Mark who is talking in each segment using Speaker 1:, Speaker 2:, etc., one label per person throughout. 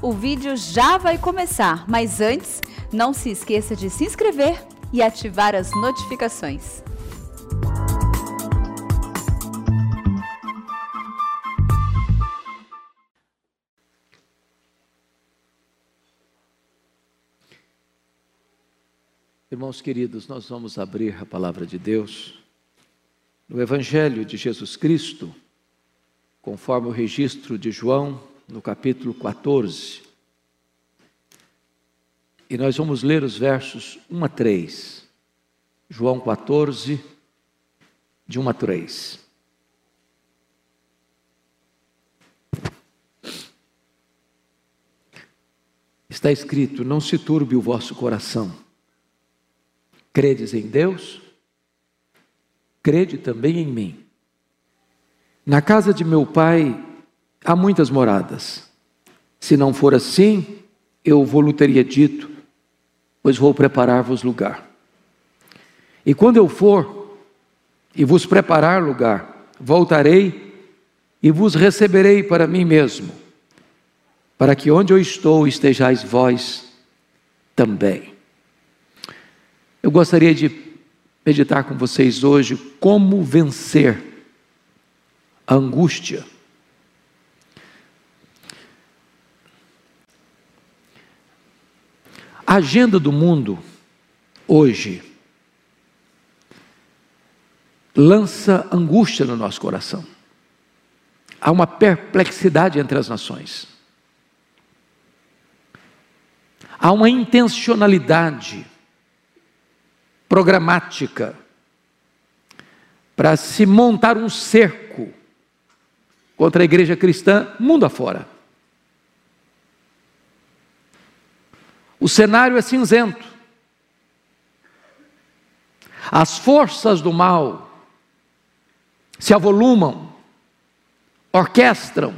Speaker 1: O vídeo já vai começar, mas antes, não se esqueça de se inscrever e ativar as notificações.
Speaker 2: Irmãos queridos, nós vamos abrir a palavra de Deus no Evangelho de Jesus Cristo, conforme o registro de João, no capítulo 14. E nós vamos ler os versos 1 a 3. João 14, de 1 a 3. Está escrito: Não se turbe o vosso coração. Credes em Deus? Crede também em mim. Na casa de meu pai há muitas moradas. Se não for assim, eu vou-lhe teria dito, pois vou preparar-vos lugar. E quando eu for e vos preparar lugar, voltarei e vos receberei para mim mesmo, para que onde eu estou estejais vós também. Eu gostaria de meditar com vocês hoje como vencer a angústia A agenda do mundo hoje lança angústia no nosso coração. Há uma perplexidade entre as nações. Há uma intencionalidade programática para se montar um cerco contra a igreja cristã mundo afora. O cenário é cinzento. As forças do mal se avolumam, orquestram,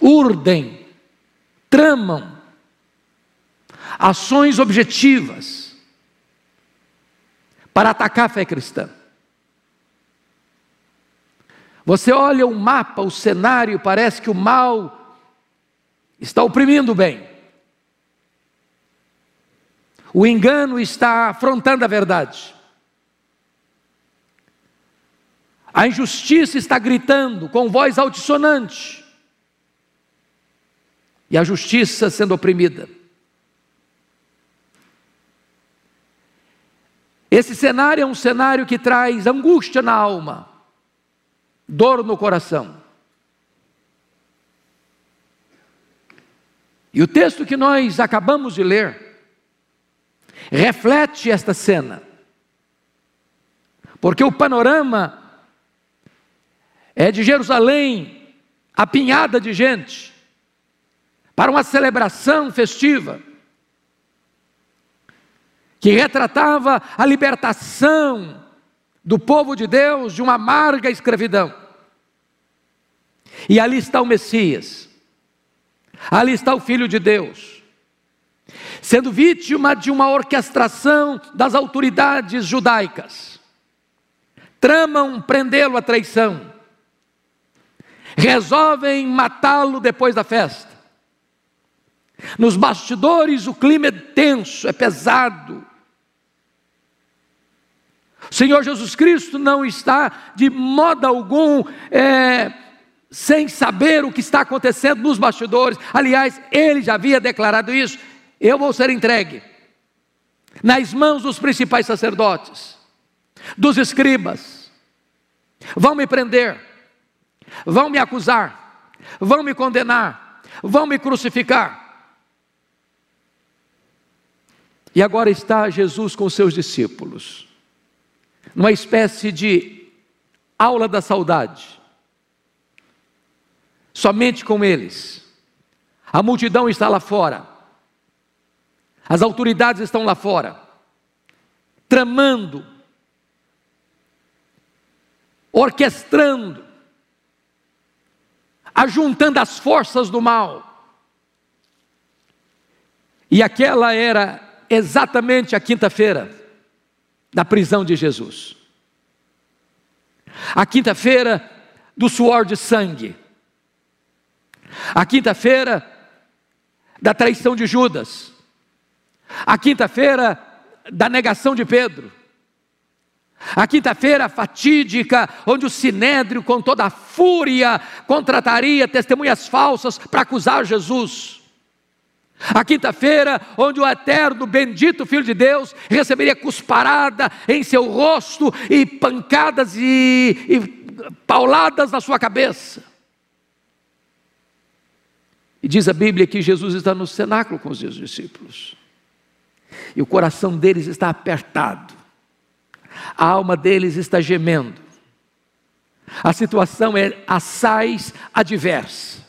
Speaker 2: urdem, tramam ações objetivas para atacar a fé cristã. Você olha o mapa, o cenário, parece que o mal está oprimindo o bem. O engano está afrontando a verdade. A injustiça está gritando com voz altissonante. E a justiça sendo oprimida. Esse cenário é um cenário que traz angústia na alma, dor no coração. E o texto que nós acabamos de ler, reflete esta cena. Porque o panorama é de Jerusalém, apinhada de gente, para uma celebração festiva, que retratava a libertação do povo de Deus de uma amarga escravidão. E ali está o Messias, ali está o Filho de Deus, sendo vítima de uma orquestração das autoridades judaicas. Tramam prendê-lo à traição, resolvem matá-lo depois da festa. Nos bastidores o clima é tenso, é pesado. O Senhor Jesus Cristo não está de modo algum é, sem saber o que está acontecendo nos bastidores. Aliás, ele já havia declarado isso eu vou ser entregue nas mãos dos principais sacerdotes, dos escribas, vão me prender, vão me acusar, vão me condenar, vão me crucificar. E agora está Jesus com seus discípulos, numa espécie de aula da saudade, somente com eles. A multidão está lá fora. As autoridades estão lá fora, tramando, orquestrando, ajuntando as forças do mal. E aquela era exatamente a quinta-feira da prisão de Jesus. A quinta-feira do suor de sangue. A quinta-feira da traição de Judas, a quinta-feira da negação de Pedro, a quinta-feira fatídica, onde o sinédrio, com toda a fúria, contrataria testemunhas falsas para acusar Jesus. A quinta-feira, onde o eterno, bendito Filho de Deus receberia cusparada em seu rosto e pancadas e, e pauladas na sua cabeça. E diz a Bíblia que Jesus está no cenáculo com os seus discípulos, e o coração deles está apertado, a alma deles está gemendo, a situação é assaz adversa,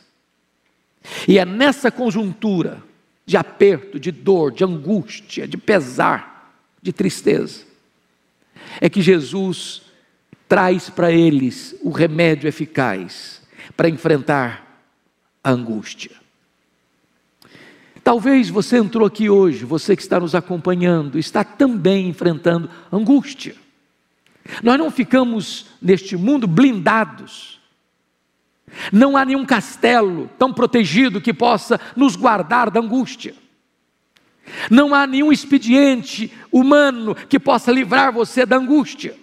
Speaker 2: e é nessa conjuntura de aperto, de dor, de angústia, de pesar, de tristeza, é que Jesus traz para eles o remédio eficaz para enfrentar a angústia. Talvez você entrou aqui hoje, você que está nos acompanhando, está também enfrentando angústia. Nós não ficamos neste mundo blindados não há nenhum castelo tão protegido que possa nos guardar da angústia. Não há nenhum expediente humano que possa livrar você da angústia.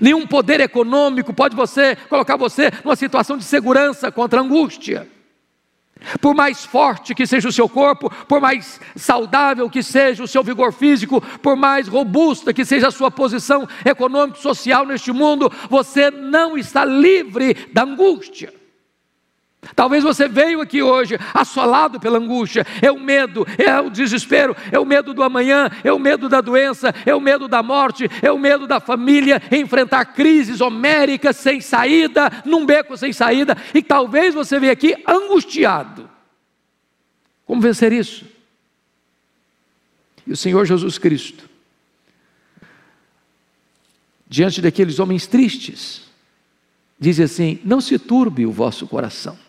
Speaker 2: Nenhum poder econômico pode você colocar você numa situação de segurança contra a angústia. Por mais forte que seja o seu corpo, por mais saudável que seja o seu vigor físico, por mais robusta que seja a sua posição econômica e social neste mundo, você não está livre da angústia. Talvez você veio aqui hoje assolado pela angústia, é o medo, é o desespero, é o medo do amanhã, é o medo da doença, é o medo da morte, é o medo da família, enfrentar crises homéricas sem saída, num beco sem saída, e talvez você veio aqui angustiado. Como vencer isso? E o Senhor Jesus Cristo, diante daqueles homens tristes, diz assim: Não se turbe o vosso coração.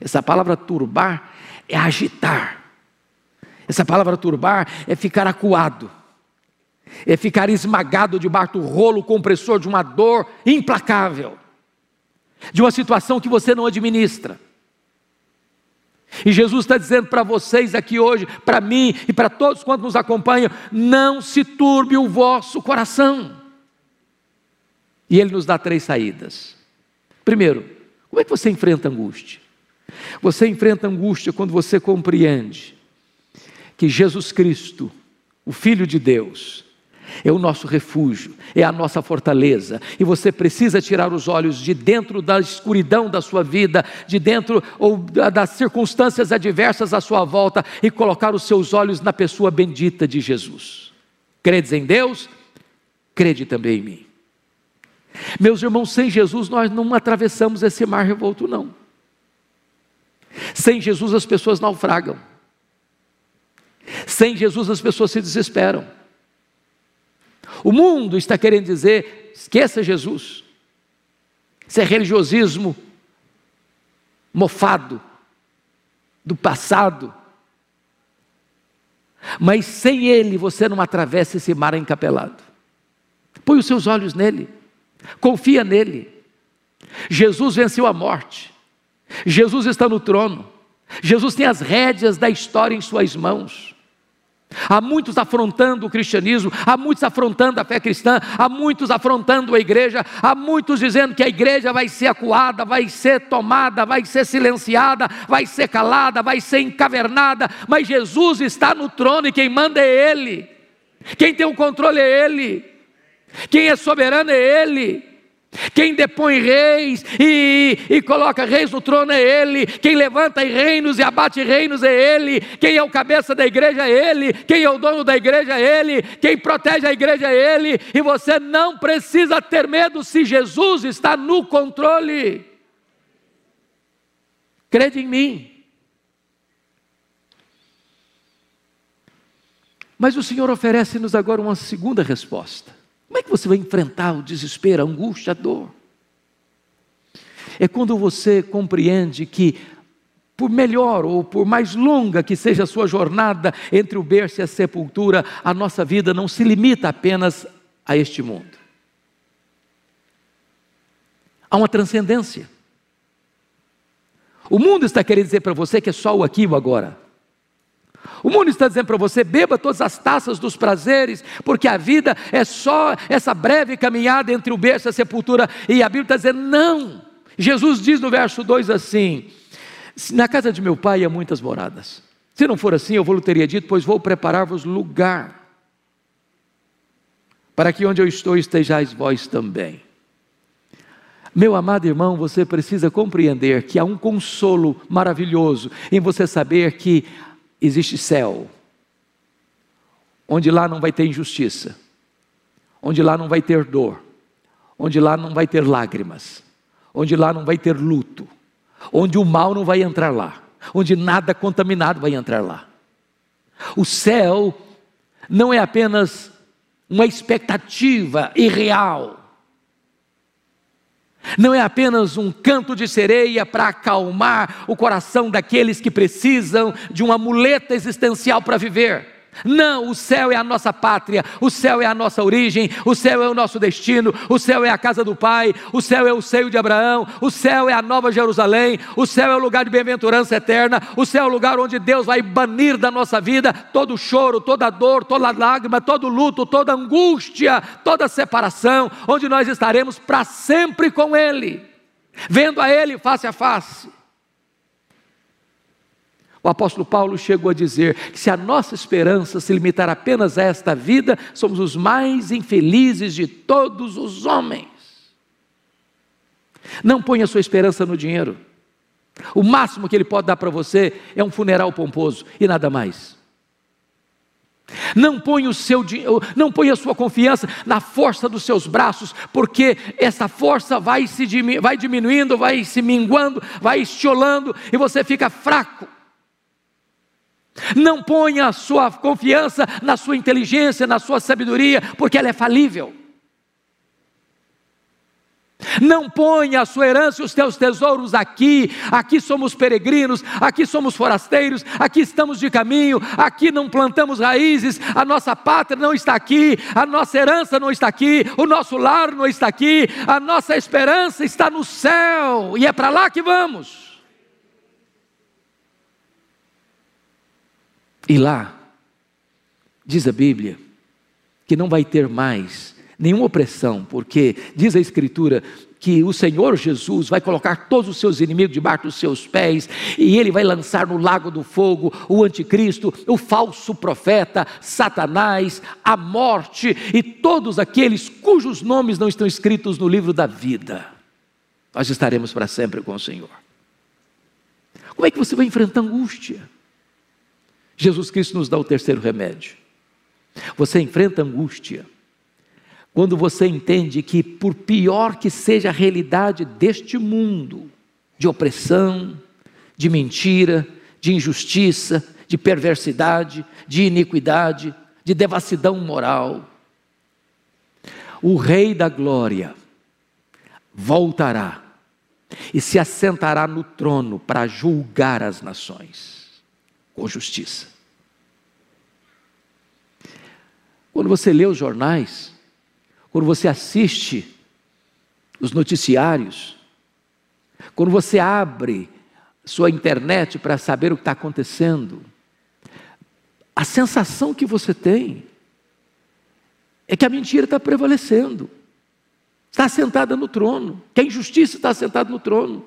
Speaker 2: Essa palavra turbar é agitar. Essa palavra turbar é ficar acuado, é ficar esmagado debaixo do rolo compressor de uma dor implacável, de uma situação que você não administra. E Jesus está dizendo para vocês aqui hoje, para mim e para todos quantos nos acompanham: não se turbe o vosso coração. E Ele nos dá três saídas. Primeiro, como é que você enfrenta angústia? Você enfrenta angústia quando você compreende que Jesus Cristo, o Filho de Deus, é o nosso refúgio, é a nossa fortaleza, e você precisa tirar os olhos de dentro da escuridão da sua vida, de dentro ou das circunstâncias adversas à sua volta e colocar os seus olhos na pessoa bendita de Jesus. Credes em Deus? Crede também em mim. Meus irmãos, sem Jesus nós não atravessamos esse mar revolto, não. Sem Jesus as pessoas naufragam. Sem Jesus as pessoas se desesperam. O mundo está querendo dizer: esqueça Jesus. Isso é religiosismo mofado do passado. Mas sem Ele você não atravessa esse mar encapelado. Põe os seus olhos nele, confia nele. Jesus venceu a morte. Jesus está no trono. Jesus tem as rédeas da história em suas mãos. Há muitos afrontando o cristianismo, há muitos afrontando a fé cristã, há muitos afrontando a igreja, há muitos dizendo que a igreja vai ser acuada, vai ser tomada, vai ser silenciada, vai ser calada, vai ser encavernada, mas Jesus está no trono e quem manda é Ele, quem tem o controle é Ele, quem é soberano é Ele. Quem depõe reis e, e, coloca reis no trono é Ele. Quem levanta reinos e abate reinos é Ele. Quem é o cabeça da igreja é Ele. Quem é o dono da igreja é Ele. Quem protege a igreja é Ele. E você não precisa ter medo se Jesus está no controle. Crede em mim. Mas o Senhor oferece-nos agora uma segunda resposta. Como é que você vai enfrentar o desespero, a angústia, a dor? É quando você compreende que, por melhor ou por mais longa que seja a sua jornada entre o berço e a sepultura, a nossa vida não se limita apenas a este mundo. Há uma transcendência. O mundo está querendo dizer para você que é só o aqui e o agora. O mundo está dizendo para você: beba todas as taças dos prazeres, porque a vida é só essa breve caminhada entre o berço e a sepultura. E a Bíblia está dizendo: não. Jesus diz no verso 2 assim: Na casa de meu pai há muitas moradas. Se não for assim, eu vou teria dito, pois vou preparar-vos lugar, para que onde eu estou estejais vós também. Meu amado irmão, você precisa compreender que há um consolo maravilhoso em você saber que existe céu, onde lá não vai ter injustiça, onde lá não vai ter dor, onde lá não vai ter lágrimas, onde lá não vai ter luto, onde o mal não vai entrar lá, onde nada contaminado vai entrar lá. O céu não é apenas uma expectativa irreal, não é apenas um canto de sereia para acalmar o coração daqueles que precisam de uma muleta existencial para viver. Não, o céu é a nossa pátria, o céu é a nossa origem, o céu é o nosso destino, o céu é a casa do Pai, o céu é o seio de Abraão, o céu é a nova Jerusalém, o céu é o lugar de bem-aventurança eterna, o céu é o lugar onde Deus vai banir da nossa vida todo choro, toda dor, toda lágrima, todo luto, toda angústia, toda separação, onde nós estaremos para sempre com Ele, vendo a Ele face a face. O apóstolo Paulo chegou a dizer que se a nossa esperança se limitar apenas a esta vida, somos os mais infelizes de todos os homens. Não ponha sua esperança no dinheiro. O máximo que ele pode dar para você é um funeral pomposo e nada mais. Não ponha o seu não ponha a sua confiança na força dos seus braços, porque essa força vai se vai diminuindo, vai se minguando, vai estiolando e você fica fraco. Não ponha a sua confiança na sua inteligência, na sua sabedoria, porque ela é falível. Não ponha a sua herança e os teus tesouros aqui. Aqui somos peregrinos, aqui somos forasteiros, aqui estamos de caminho, aqui não plantamos raízes, a nossa pátria não está aqui, a nossa herança não está aqui, o nosso lar não está aqui, a nossa esperança está no céu e é para lá que vamos. E lá, diz a Bíblia, que não vai ter mais nenhuma opressão, porque diz a Escritura que o Senhor Jesus vai colocar todos os seus inimigos debaixo dos seus pés, e ele vai lançar no lago do fogo o anticristo, o falso profeta, Satanás, a morte e todos aqueles cujos nomes não estão escritos no livro da vida. Nós estaremos para sempre com o Senhor. Como é que você vai enfrentar angústia? Jesus Cristo nos dá o terceiro remédio. Você enfrenta angústia quando você entende que, por pior que seja a realidade deste mundo, de opressão, de mentira, de injustiça, de perversidade, de iniquidade, de devassidão moral, o Rei da Glória voltará e se assentará no trono para julgar as nações com justiça. Quando você lê os jornais, quando você assiste os noticiários, quando você abre sua internet para saber o que está acontecendo, a sensação que você tem é que a mentira está prevalecendo, está sentada no trono, que a injustiça está sentada no trono.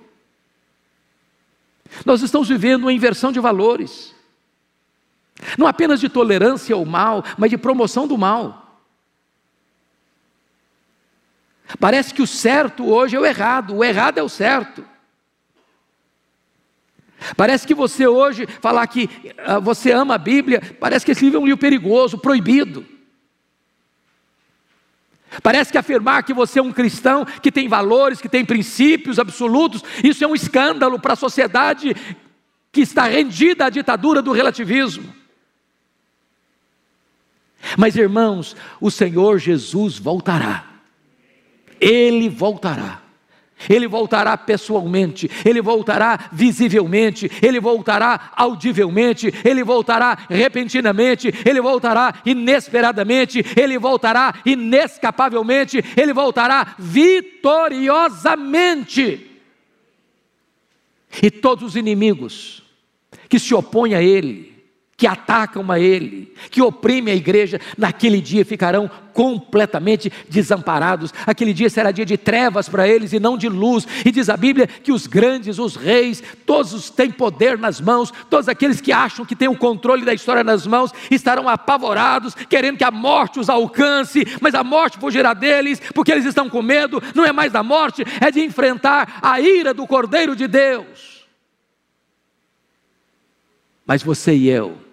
Speaker 2: Nós estamos vivendo uma inversão de valores. Não apenas de tolerância ao mal, mas de promoção do mal. Parece que o certo hoje é o errado, o errado é o certo. Parece que você hoje falar que uh, você ama a Bíblia, parece que esse livro é um livro perigoso, proibido. Parece que afirmar que você é um cristão que tem valores, que tem princípios absolutos, isso é um escândalo para a sociedade que está rendida à ditadura do relativismo. Mas irmãos, o Senhor Jesus voltará. Ele voltará. Ele voltará pessoalmente, ele voltará visivelmente, ele voltará audivelmente, ele voltará repentinamente, ele voltará inesperadamente, ele voltará inescapavelmente, ele voltará vitoriosamente. E todos os inimigos que se opõem a Ele, que atacam a Ele, que oprimem a igreja, naquele dia ficarão completamente desamparados. Aquele dia será dia de trevas para eles e não de luz. E diz a Bíblia que os grandes, os reis, todos têm poder nas mãos, todos aqueles que acham que têm o controle da história nas mãos, estarão apavorados, querendo que a morte os alcance, mas a morte fugirá deles, porque eles estão com medo, não é mais da morte, é de enfrentar a ira do Cordeiro de Deus. Mas você e eu,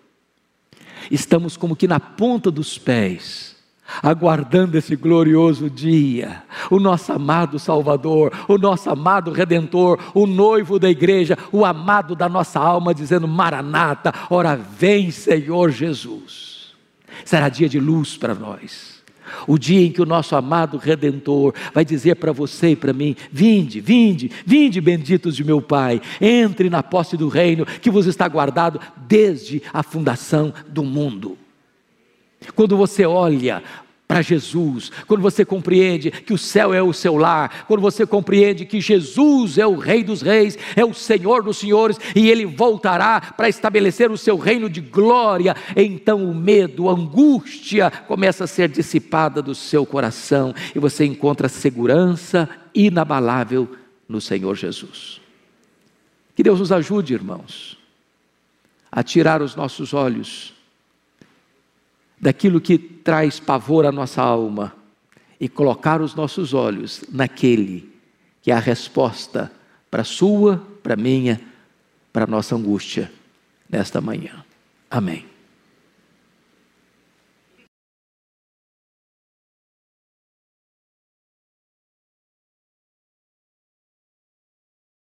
Speaker 2: estamos como que na ponta dos pés, aguardando esse glorioso dia, o nosso amado Salvador, o nosso amado Redentor, o noivo da igreja, o amado da nossa alma, dizendo: Maranata, ora vem, Senhor Jesus. Será dia de luz para nós o dia em que o nosso amado Redentor vai dizer para você e para mim: Vinde, vinde, vinde, benditos de meu Pai, entre na posse do reino que vos está guardado desde a fundação do mundo. Quando você olha para Jesus, quando você compreende que o céu é o seu lar, quando você compreende que Jesus é o Rei dos Reis, é o Senhor dos Senhores e ele voltará para estabelecer o seu reino de glória, então o medo, a angústia começa a ser dissipada do seu coração e você encontra segurança inabalável no Senhor Jesus. Que Deus nos ajude, irmãos, a tirar os nossos olhos daquilo que traz pavor à nossa alma e colocar os nossos olhos naquele que é a resposta para sua, para minha, para a nossa angústia nesta manhã. Amém.